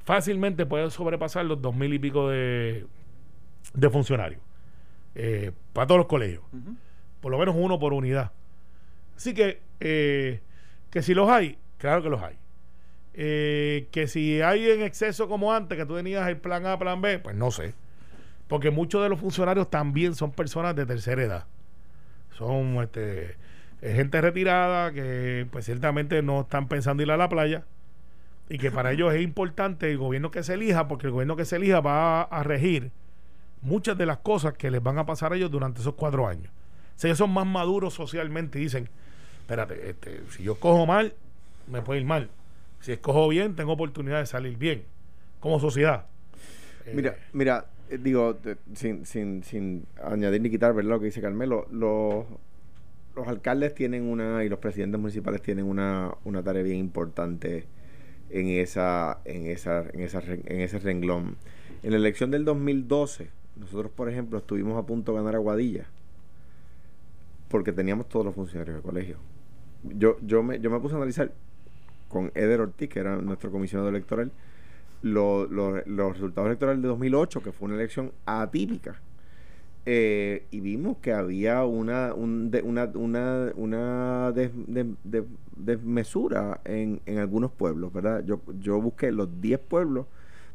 fácilmente puede sobrepasar los dos mil y pico de, de funcionarios eh, para todos los colegios. Por lo menos uno por unidad. Así que, eh, que si los hay, claro que los hay. Eh, que si hay en exceso como antes, que tú tenías el plan A, plan B, pues no sé. Porque muchos de los funcionarios también son personas de tercera edad. Son este, eh, gente retirada que pues ciertamente no están pensando ir a la playa y que para ellos es importante el gobierno que se elija, porque el gobierno que se elija va a, regir muchas de las cosas que les van a pasar a ellos durante esos cuatro años. O ellos son más maduros socialmente y dicen, espérate, este, si yo cojo mal, me puede ir mal. Si escojo bien, tengo oportunidad de salir bien, como sociedad. Eh, Mira, mira, eh, digo, sin, sin, sin añadir ni quitar, ¿verdad? Lo que dice Carmelo, los, los alcaldes tienen una, y los presidentes municipales tienen una, una tarea bien importante en esa, en esa, en esa, en ese renglón. En la elección del 2012, nosotros, por ejemplo, estuvimos a punto de ganar a Guadilla, porque teníamos todos los funcionarios de colegio. Yo, yo me, yo me puse a analizar con Eder Ortiz, que era nuestro comisionado electoral, lo- lo- los resultados electorales de 2008, que fue una elección atípica. Eh, y vimos que había una, un una, una, una des- de- de- desmesura en, en algunos pueblos, ¿verdad? Yo, yo busqué los 10 pueblos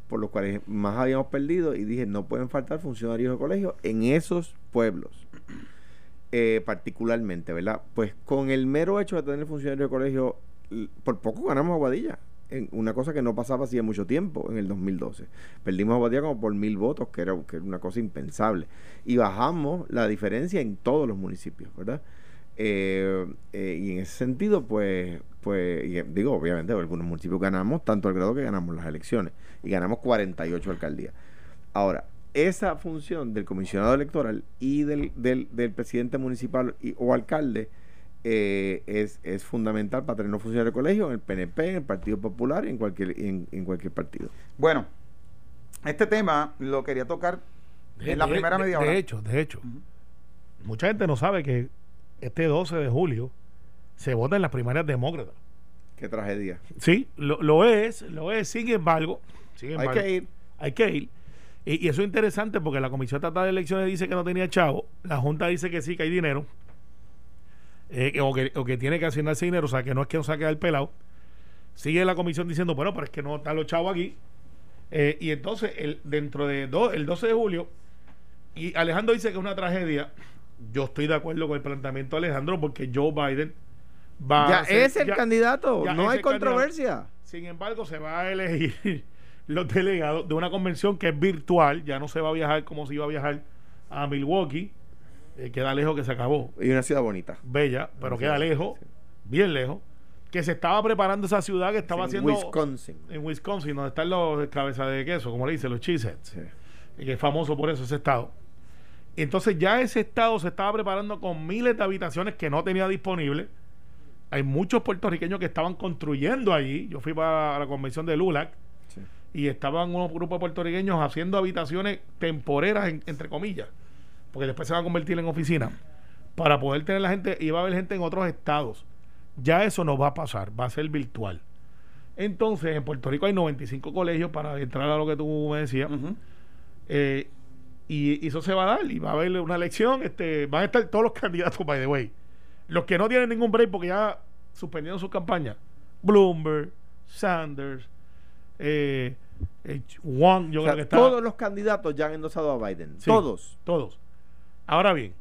por los cuales más habíamos perdido y dije, no pueden faltar funcionarios de colegio en esos pueblos. Eh, particularmente, ¿verdad? Pues con el mero hecho de tener funcionarios de colegio, por poco ganamos a Guadilla. En una cosa que no pasaba hacía mucho tiempo, en el 2012. Perdimos a Guadilla como por mil votos, que era, una cosa impensable. Y bajamos la diferencia en todos los municipios, ¿verdad? Eh, eh, y en ese sentido, pues, pues digo, obviamente, algunos municipios ganamos tanto al grado que ganamos las elecciones. Y ganamos 48 alcaldías. Ahora, esa función del comisionado electoral y del, del, del presidente municipal y- o alcalde eh, es, es fundamental para tener una función de colegio en el PNP, en el Partido Popular y en cualquier, en, en cualquier partido. Bueno, este tema lo quería tocar de- en la de- primera de- media de hora. hecho, de hecho, mucha gente no sabe que este 12 de julio se vota en las primarias demócratas. Qué tragedia. Sí, lo, lo es, lo es. Sin embargo, sin Hay embargo, que ir. hay que ir. Y, y eso es interesante porque la Comisión Estatal de Elecciones dice que no tenía chavo, la Junta dice que sí, que hay dinero, eh, que- o, que, o que tiene que asignarse dinero, o sea, que no es que no saque al pelado. Sigue la comisión diciendo, bueno, pero es que no están los chavos aquí. Eh, y entonces, el, dentro de do- el 12 de julio, y Alejandro dice que es una tragedia. Yo estoy de acuerdo con el planteamiento de Alejandro porque Joe Biden va Ya a ser- es el ya- candidato, ya no hay el candidato. controversia. sin embargo, se va a elegir los delegados de una convención que es virtual, ya no se va a viajar como se iba a viajar a Milwaukee, eh, queda lejos que se acabó, Y una ciudad bonita. bella, pero Una queda ciudad, lejos, sí. bien lejos, que se estaba preparando esa ciudad que estaba En haciendo Wisconsin. en Wisconsin, donde están los cabezas de queso, como le dicen, los cheeseheads Sí. que es famoso por eso ese estado. Entonces ya ese estado se estaba preparando con miles de habitaciones que no tenía disponibles. Hay muchos puertorriqueños que estaban construyendo allí. Yo fui para la convención de LULAC. Y estaban unos grupos de puertorriqueños haciendo habitaciones temporeras, en- entre comillas, porque después se van a convertir en oficinas, para poder tener la gente, y va a haber gente en otros estados. Ya eso no va a pasar, va a ser virtual. Entonces, en Puerto Rico hay 95 colegios para entrar a lo que tú me decías. Eh, y, y eso se va a dar y va a haber una elección. Este, van a estar todos los candidatos, by the way. Los que no tienen ningún break porque ya suspendieron su campaña. Bloomberg, Sanders, eh, eh, Wong, yo O sea, creo que está. todos los candidatos ya han endosado a Biden. Sí, Todos. Todos. Ahora bien,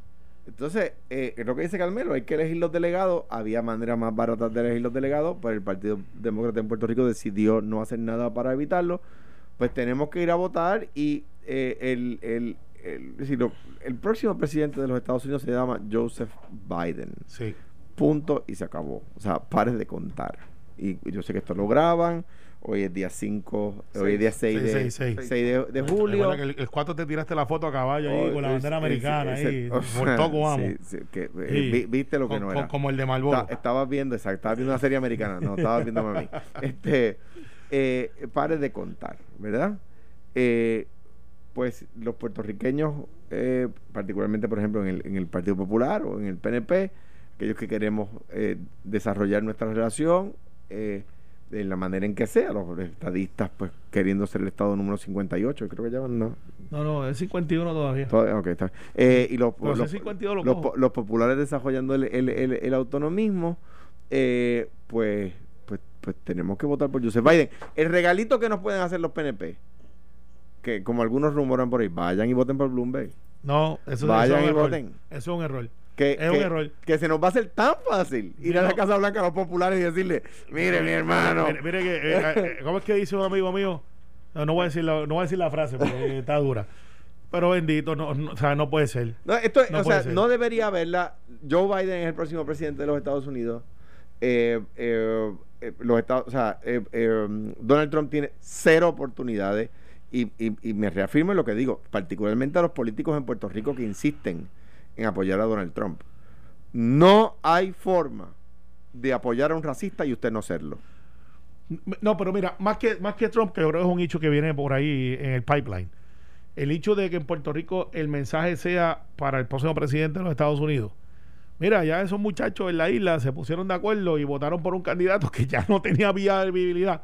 Entonces, eh, lo que dice Carmelo, hay que elegir los delegados. Había maneras más baratas de elegir los delegados, pero el Partido Demócrata en Puerto Rico decidió no hacer nada para evitarlo. Pues tenemos que ir a votar y eh, el, el, el, decir, lo- el próximo presidente de los Estados Unidos se llama Joseph Biden. sí. Punto y se acabó. O sea, pares de contar. Y yo sé que esto lo graban. Hoy es día 5, hoy es día 6 de, Seis, seis, seis. 6 de, de julio. El, el 4 te tiraste la foto a caballo ahí Oh, con la es- bandera es- americana ese- ahí. o Por toco vamos. sí, sí, que, eh, Sí. vi- viste lo que Con- no con- era. como el de Marlboro. Ta- estaba viendo, exacto, estaba viendo una serie americana, no, estaba viendo a mí. Este, eh, pare de contar, ¿verdad? Eh, pues los puertorriqueños, eh, particularmente por ejemplo en el, en el Partido Popular o en el PNP, aquellos que queremos eh, desarrollar nuestra relación eh, de la manera en que sea, los estadistas pues queriendo ser el estado número 58, creo que llaman, no, No, no, es 51 todavía. Todavía- ok, está. Eh, y los, los, ese 52 lo los cojo. po- los populares desarrollando el, el, el, el autonomismo, eh, pues, pues, pues tenemos que votar por Joseph Biden. El regalito que nos pueden hacer los PNP, que como algunos rumoran por ahí, vayan y voten por Bloomberg. No, eso, Vayan eso es y un error. voten. Eso es un error. Que, Es un que- error. que se nos va a hacer tan fácil ir a la. Casa Blanca a los populares y decirle, mire mi hermano. Mire, mire que, eh, eh, ¿cómo es que dice un amigo mío? No, no voy a decir la, no voy a decir la frase porque está dura. Pero bendito, no, no, o sea, no puede ser. No, esto, No o sea, ser. no debería haberla. Joe Biden es el próximo presidente de los Estados Unidos. Eh, eh, eh, los Estados, o sea, Donald Trump tiene cero oportunidades y, y- y me reafirmo en lo que digo, particularmente a los políticos en Puerto Rico que insisten en apoyar a Donald Trump. No hay forma de apoyar a un racista y usted no serlo. No, pero mira, más que, más que Trump, que yo creo que es un hecho que viene por ahí en el pipeline. El hecho de que en Puerto Rico el mensaje sea para el próximo presidente de los Estados Unidos. Mira, ya esos muchachos en la isla se pusieron de acuerdo y votaron por un candidato que ya no tenía viabilidad.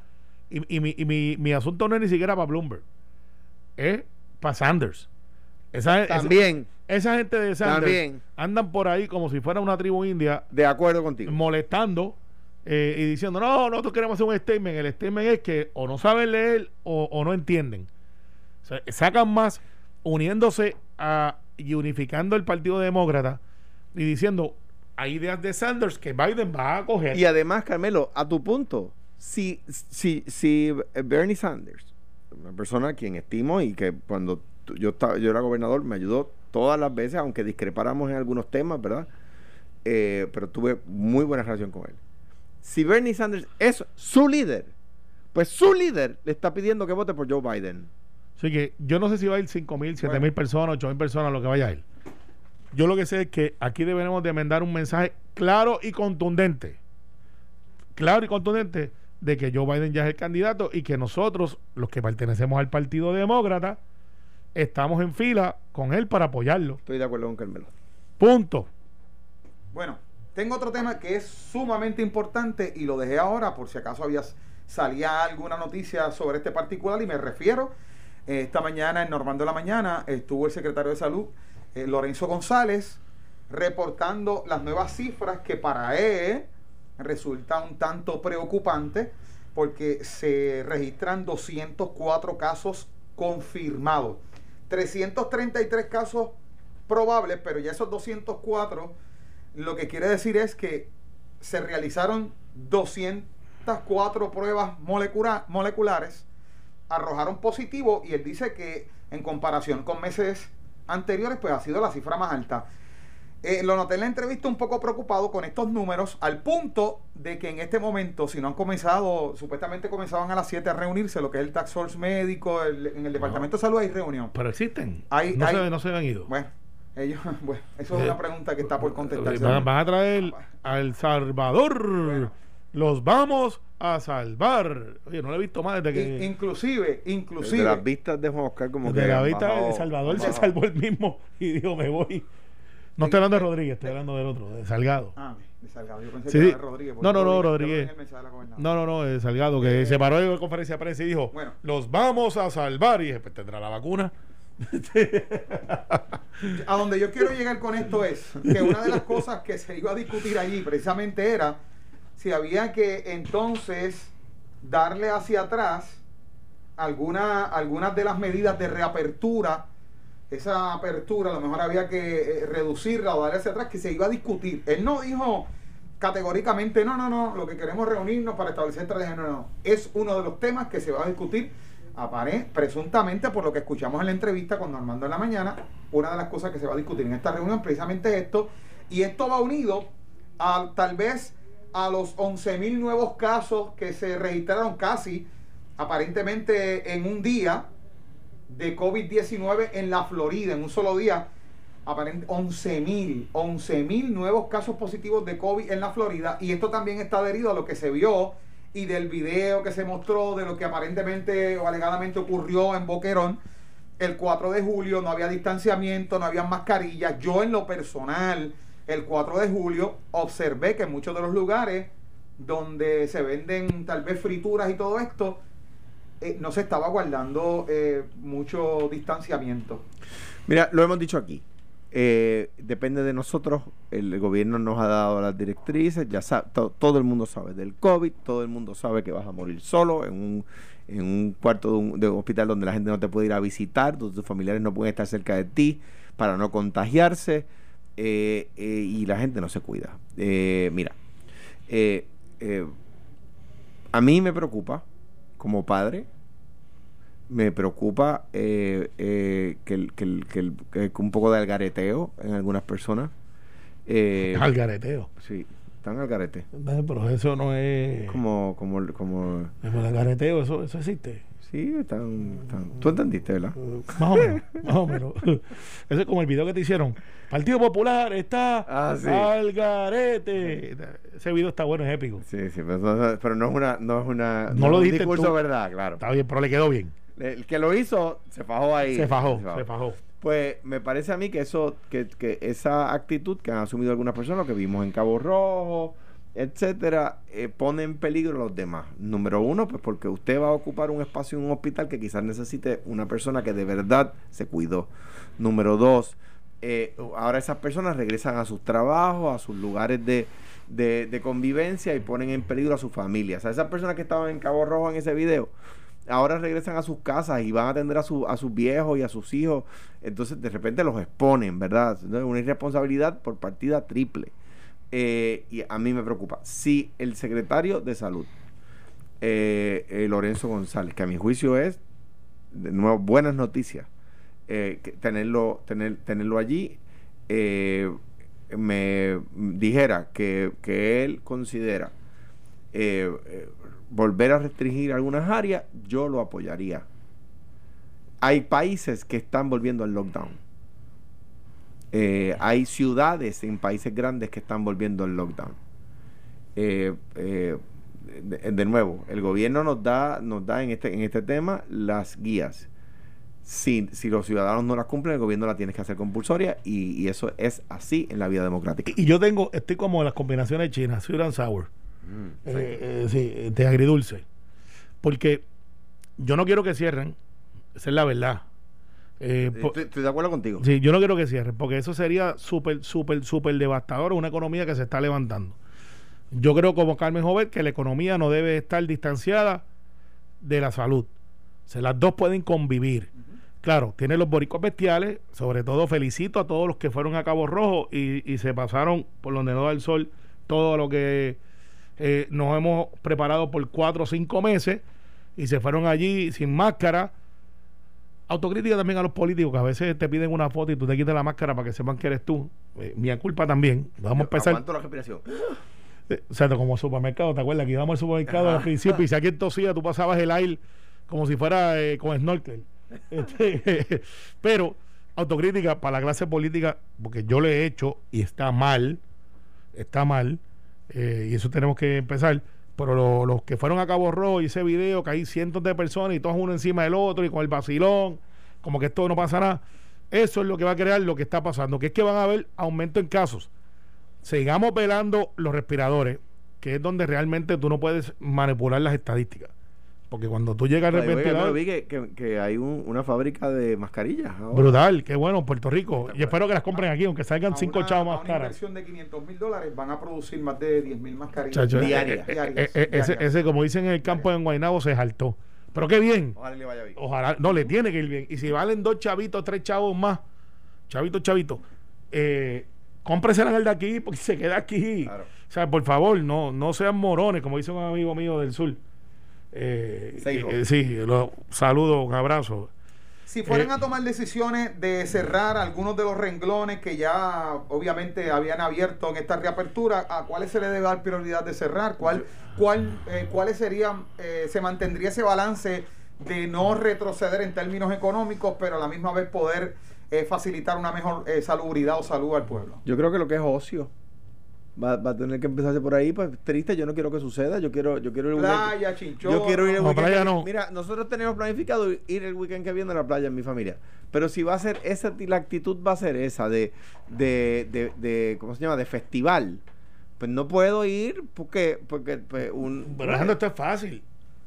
Y, y mi, y mi, mi asunto no es ni siquiera para Bloomberg, es para Sanders. Esa- También, esa gente de Sanders También. andan por ahí como si fuera una tribu india de acuerdo contigo. molestando eh, y diciendo, no, nosotros queremos hacer un statement. El statement es que o no saben leer o, o no entienden. O sea, sacan más uniéndose a, y unificando el Partido Demócrata y diciendo, hay ideas de Sanders que Biden va a coger. Y además, Carmelo, a tu punto, si, si, si Bernie Sanders, una persona a quien estimo y que cuando yo, estaba, yo era gobernador me ayudó todas las veces, aunque discrepáramos en algunos temas, ¿verdad? Eh, pero tuve muy buena relación con él. Si Bernie Sanders es su líder, pues su líder le está pidiendo que vote por Joe Biden. Así que yo no sé si va a ir 5 mil, 7 mil Bueno. personas, 8 mil personas, lo que vaya a ir. Yo lo que sé es que aquí debemos de mandar un mensaje claro y contundente. Claro y contundente de que Joe Biden ya es el candidato y que nosotros, los que pertenecemos al Partido Demócrata, estamos en fila con él para apoyarlo. Estoy de acuerdo con Carmelo. Punto. Bueno, tengo otro tema que es sumamente importante y lo dejé ahora por si acaso había salía alguna noticia sobre este particular y me refiero eh, esta mañana en Normando de la mañana estuvo el secretario de salud eh, Lorenzo González reportando las nuevas cifras que para él resulta un tanto preocupante porque se registran 204 casos confirmados, 333 casos probables, pero ya esos 204 lo que quiere decir es que se realizaron 204 pruebas molecula- moleculares arrojaron positivo y él dice que en comparación con meses anteriores, pues ha sido la cifra más alta. Eh, lo noté en la entrevista un poco preocupado con estos números, al punto de que en este momento, si no han comenzado, supuestamente comenzaban a las 7 a reunirse, lo que es el Tax Force médico, el- en el Departamento de Salud hay reunión. Pero existen. Hay- no, hay- Se, no se han ido. Bueno, ellos, bueno, eso es Eh, una pregunta que está por contestarse. Van, van a traer a El Salvador. Los vamos a salvar. Oye, no lo he visto más desde In- que. inclusive, De inclusive. las vistas de Juan Oscar como Desde que la han vista bajado- El Salvador se salvó el mismo y dijo, me voy. No estoy hablando de Rodríguez, estoy hablando del otro, de Salgado. Ah, de Salgado. Yo pensé Sí, que era de Rodríguez. No, no, no, Rodríguez. la. No, no, no, de Salgado, que Eh, se paró en conferencia de prensa y dijo, Bueno. los vamos a salvar. Y dije, pues tendrá la vacuna. A donde yo quiero llegar con esto es que una de las cosas que se iba a discutir allí precisamente era si había que entonces darle hacia atrás alguna, algunas de las medidas de reapertura. Esa apertura a lo mejor había que eh, reducirla o darle hacia atrás, que se iba a discutir. Él no dijo categóricamente, no, no, no, lo que queremos reunirnos para establecer estrategias, no, no. Es uno de los temas que se va a discutir apare- presuntamente por lo que escuchamos en la entrevista con Armando en la mañana, una de las cosas que se va a discutir en esta reunión precisamente es esto, y esto va unido a tal vez a los 11 mil nuevos casos que se registraron casi aparentemente en un día de COVID-19 en la Florida, en un solo día, aparente 11 mil, 11 mil nuevos casos positivos de COVID en la Florida, y esto también está adherido a lo que se vio y del video que se mostró de lo que aparentemente o alegadamente ocurrió en Boquerón el 4 de julio, no había distanciamiento, no había mascarillas. Yo en lo personal, el 4 de julio, observé que en muchos de los lugares donde se venden tal vez frituras y todo esto, eh, no se estaba guardando eh, mucho distanciamiento. Mira, lo hemos dicho aquí. Eh, depende de nosotros. El gobierno nos ha dado las directrices. Ya sa- to- todo el mundo sabe del COVID. Todo el mundo sabe que vas a morir solo en un, en un cuarto de un, hospital donde la gente no te puede ir a visitar, donde tus familiares no pueden estar cerca de ti para no contagiarse. y la gente no se cuida. Mira, a mí me preocupa como padre me preocupa eh, eh, que, el- que, el- que el- que un poco de algareteo en algunas personas. Eh, Al gareteo. sí, están al garete. Pero eso no es. Como, como, como, el gareteo, eso, eso existe. Sí, están, están- Tú entendiste, ¿verdad? Eh, Más o menos, más o menos. Eso es como el video que te hicieron. Partido Popular está Ah, sí. al garete. Ese video está bueno, es épico. Sí, sí, pero no, pero no es una, no es una, No lo un dijiste discurso tú. verdad, claro. Está bien, pero le quedó bien. El que lo hizo se fajó ahí. Se fajó, se fajó. Pues me parece a mí que eso, que, que esa actitud que han asumido algunas personas, lo que vimos en Cabo Rojo, etcétera, eh, pone en peligro a los demás. Número uno, pues porque usted va a ocupar un espacio en un hospital que quizás necesite una persona que de verdad se cuidó. Número dos, eh, ahora esas personas regresan a sus trabajos, a sus lugares de, de, convivencia y ponen en peligro a su familia. O sea, esas personas que estaban en Cabo Rojo en ese video, ahora regresan a sus casas y van a atender a, su, a sus viejos y a sus hijos. Entonces, de repente los exponen, ¿verdad? Entonces, una irresponsabilidad por partida triple. Eh, y a mí me preocupa. Si el secretario de salud, eh, eh, Lorenzo González, que a mi juicio es, de nuevo, buenas noticias, eh, tenerlo, tener, tenerlo allí, eh, me dijera que, que él considera volver a restringir algunas áreas, yo lo apoyaría. Hay países que están volviendo al lockdown. Eh, hay ciudades en países grandes que están volviendo al lockdown. Eh, eh, de, de nuevo, el gobierno nos da, nos da en este, en este tema las guías. Si, si los ciudadanos no las cumplen, el gobierno la tiene que hacer compulsoria y, y eso es así en la vida democrática. Y yo tengo, estoy como en las combinaciones chinas, sweet and sour. Mm, Eh, eh, sí, de agridulce. Porque yo no quiero que cierren, esa es la verdad. Eh, Estoy, estoy de acuerdo contigo. sí, yo no quiero que cierren, porque eso sería súper, súper, súper devastador, una economía que se está levantando. Yo creo como Carmen Jovet que la economía no debe estar distanciada de la salud. O sea, las dos pueden convivir. Claro, tiene los boricuas bestiales, sobre todo felicito a todos los que fueron a Cabo Rojo y, y se pasaron por donde no da el sol todo lo que eh, nos hemos preparado por cuatro o cinco meses y se fueron allí sin máscara. Autocrítica también a los políticos que a veces te piden una foto y tú te quitas la máscara para que sepan que eres tú. Eh, mi culpa también. Vamos a empezar. La respiración. Eh, O sea, como supermercado, ¿te acuerdas? Que íbamos al supermercado al principio y si alguien tosía, tú pasabas el aire como si fuera eh, con snorkel. Este, pero autocrítica para la clase política, porque yo le he hecho y está mal, está mal, eh, y eso tenemos que empezar. Pero lo- los que fueron a Cabo Rojo y ese video, que hay cientos de personas y todos uno encima del otro y con el vacilón, como que esto no pasa nada. Eso es lo que va a crear lo que está pasando, que es que van a haber aumento en casos sigamos velando los respiradores, que es donde realmente tú no puedes manipular las estadísticas. Porque cuando tú llegas al respirador, no, vi que, que- que hay un- una fábrica de mascarillas. ahora. brutal, qué bueno, Puerto Rico. Y espero que las compren aquí, aunque salgan A cinco una- chavos más una caras. inversión de 500 mil dólares van a producir más de 10 mil mascarillas Chacho, eh, Diarias. eh, diarias, eh, eh, ese, diarias. ese, como dicen en el campo en Guaynabo, se saltó. Pero qué bien. Ojalá le vaya bien. Ojalá, no, le tiene que ir bien. Y si valen dos chavitos, tres chavos más, chavitos, chavitos, eh, cómpresela en el de aquí porque se queda aquí. Claro. O sea, por favor, no, no sean morones, como dice un amigo mío del sur. Eh, eh, sí, lo saludo, un abrazo. Si fueran Eh, a tomar decisiones de cerrar algunos de los renglones que ya obviamente habían abierto en esta reapertura, ¿a cuáles se le debe dar prioridad de cerrar? ¿Cuál, cuál, eh, ¿Cuáles serían, eh, se mantendría ese balance de no retroceder en términos económicos, pero a la misma vez poder eh, facilitar una mejor eh, salubridad o salud al pueblo? Yo creo que lo que es ocio va, va a tener que empezarse por ahí. Pues triste, yo no quiero que suceda. Yo quiero, yo quiero ir Playa, chinchorro. Yo quiero ir el No, weekend. playa que- no. Mira, nosotros tenemos planificado ir el weekend que viene a la playa en mi familia. Pero si va a ser esa, la actitud va a ser esa de, de, de, de ¿cómo se llama? De festival. Pues no puedo ir porque, porque pues, un. Pero Alejandro, esto es fácil.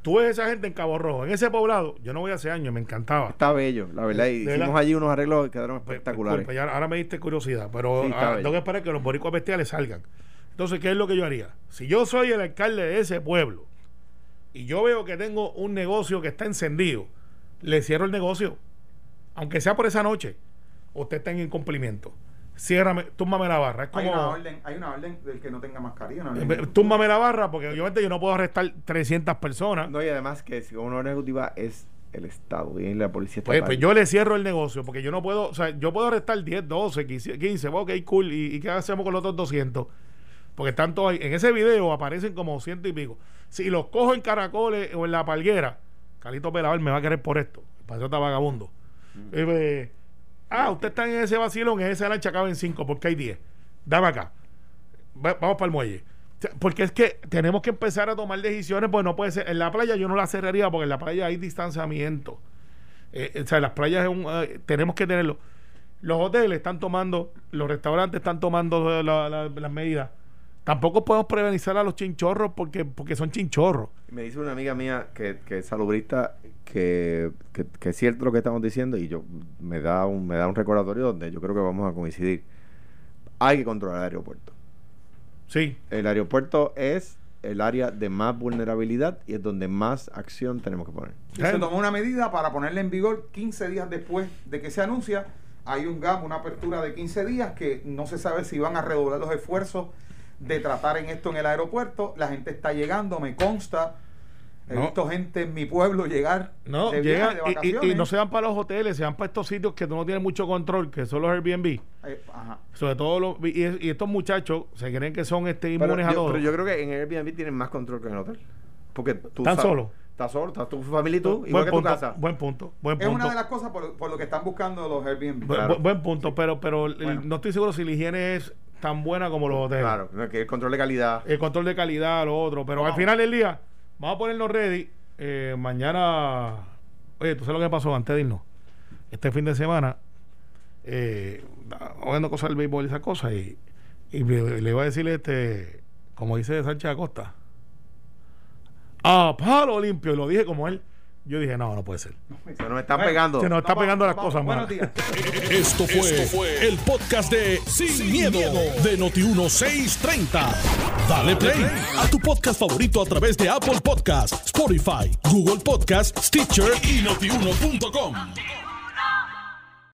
Tú ves esa gente en Cabo Rojo, en ese poblado, yo no voy hace años, me encantaba. Está bello, la verdad. Y hicimos allí unos arreglos que quedaron espectaculares. disculpa, ya ahora me diste curiosidad, pero Sí, ah, tengo que esperar que los boricuas bestiales salgan. Entonces, ¿qué es lo que yo haría? Si yo soy el alcalde de ese pueblo y yo veo que tengo un negocio que está encendido, le cierro el negocio, aunque sea por esa noche. Usted está en incumplimiento. Ciérrame, túmbame la barra. Es Hay como. una orden, hay una orden del que no tenga mascarilla. una Túmbame la barra, porque obviamente yo no puedo arrestar 300 personas. No, y además que si una orden ejecutiva es el Estado y la policía Pues, pues yo le cierro el negocio porque yo no puedo, o sea, yo puedo arrestar 10, 12, 15, 15 ok, cool. ¿Y, y qué hacemos con los otros 200? Porque están todos ahí. En ese video aparecen como ciento y pico. Si los cojo en caracoles o en la palguera, Calito Pelaval me va a querer por esto. El patriota vagabundo. Eh, pues, ah, usted está en ese vacilón, en esa lancha caben 5 porque hay 10. Dame acá. Va- vamos para el muelle. Porque es que tenemos que empezar a tomar decisiones, pues no puede ser. En la playa yo no la cerraría porque en la playa hay distanciamiento. Eh, o sea, las playas es un, eh, tenemos que tenerlo. Los hoteles están tomando, los restaurantes están tomando la- la- las medidas. Tampoco podemos prevenir a los chinchorros porque, porque son chinchorros. Me dice una amiga mía que, que es salubrista que, que, que es cierto lo que estamos diciendo y yo me da un me da un recordatorio donde yo creo que vamos a coincidir. Hay que controlar el aeropuerto. Sí. El aeropuerto es el área de más vulnerabilidad y es donde más acción tenemos que poner. Y se tomó una medida para ponerla en vigor 15 días después de que se anuncia. Hay un gap, una apertura de 15 días que no se sabe si van a redoblar los esfuerzos de tratar en esto en el aeropuerto. La gente está llegando, me consta. He No. visto gente en mi pueblo llegar No, de llegan viaje, de y- y, vacaciones. y no se van para los hoteles, se van para estos sitios que tú no tienes mucho control, que son los Airbnb. Eh, ajá. Sobre todo los, y, y estos muchachos se creen que son este, Pero inmunes a yo, todo. pero yo creo que en Airbnb tienen más control que en el hotel. Porque tú ¿Están sabes- solos? Estás solo, estás tu familia y tú, buen igual que tu punto, casa. Buen punto, buen Es punto. una de las cosas por, por lo que están buscando los Airbnb. Bu- Claro. bu- buen punto, pero, pero el- no estoy seguro si la higiene es tan buena como los hoteles. Claro, que el control de calidad. El control de calidad, lo otro. Pero al final del día, vamos a ponernos ready. Eh, mañana, oye, tú sabes lo que pasó antes de irnos. Este fin de semana, eh, oyendo cosas del béisbol y esas cosas, y, y le, le iba a decirle, este, como dice Sánchez Acosta, a palo limpio, y lo dije como él. Yo dije, no, no puede ser. Se nos están Bueno, pegando. Se nos está Vamos, pegando las vamos, cosas, Buenos días. Esto fue, el podcast de Sin, miedo, de Noti1630. Dale play a tu podcast favorito a través de Apple Podcasts, Spotify, Google Podcasts, Stitcher y notiuno.com.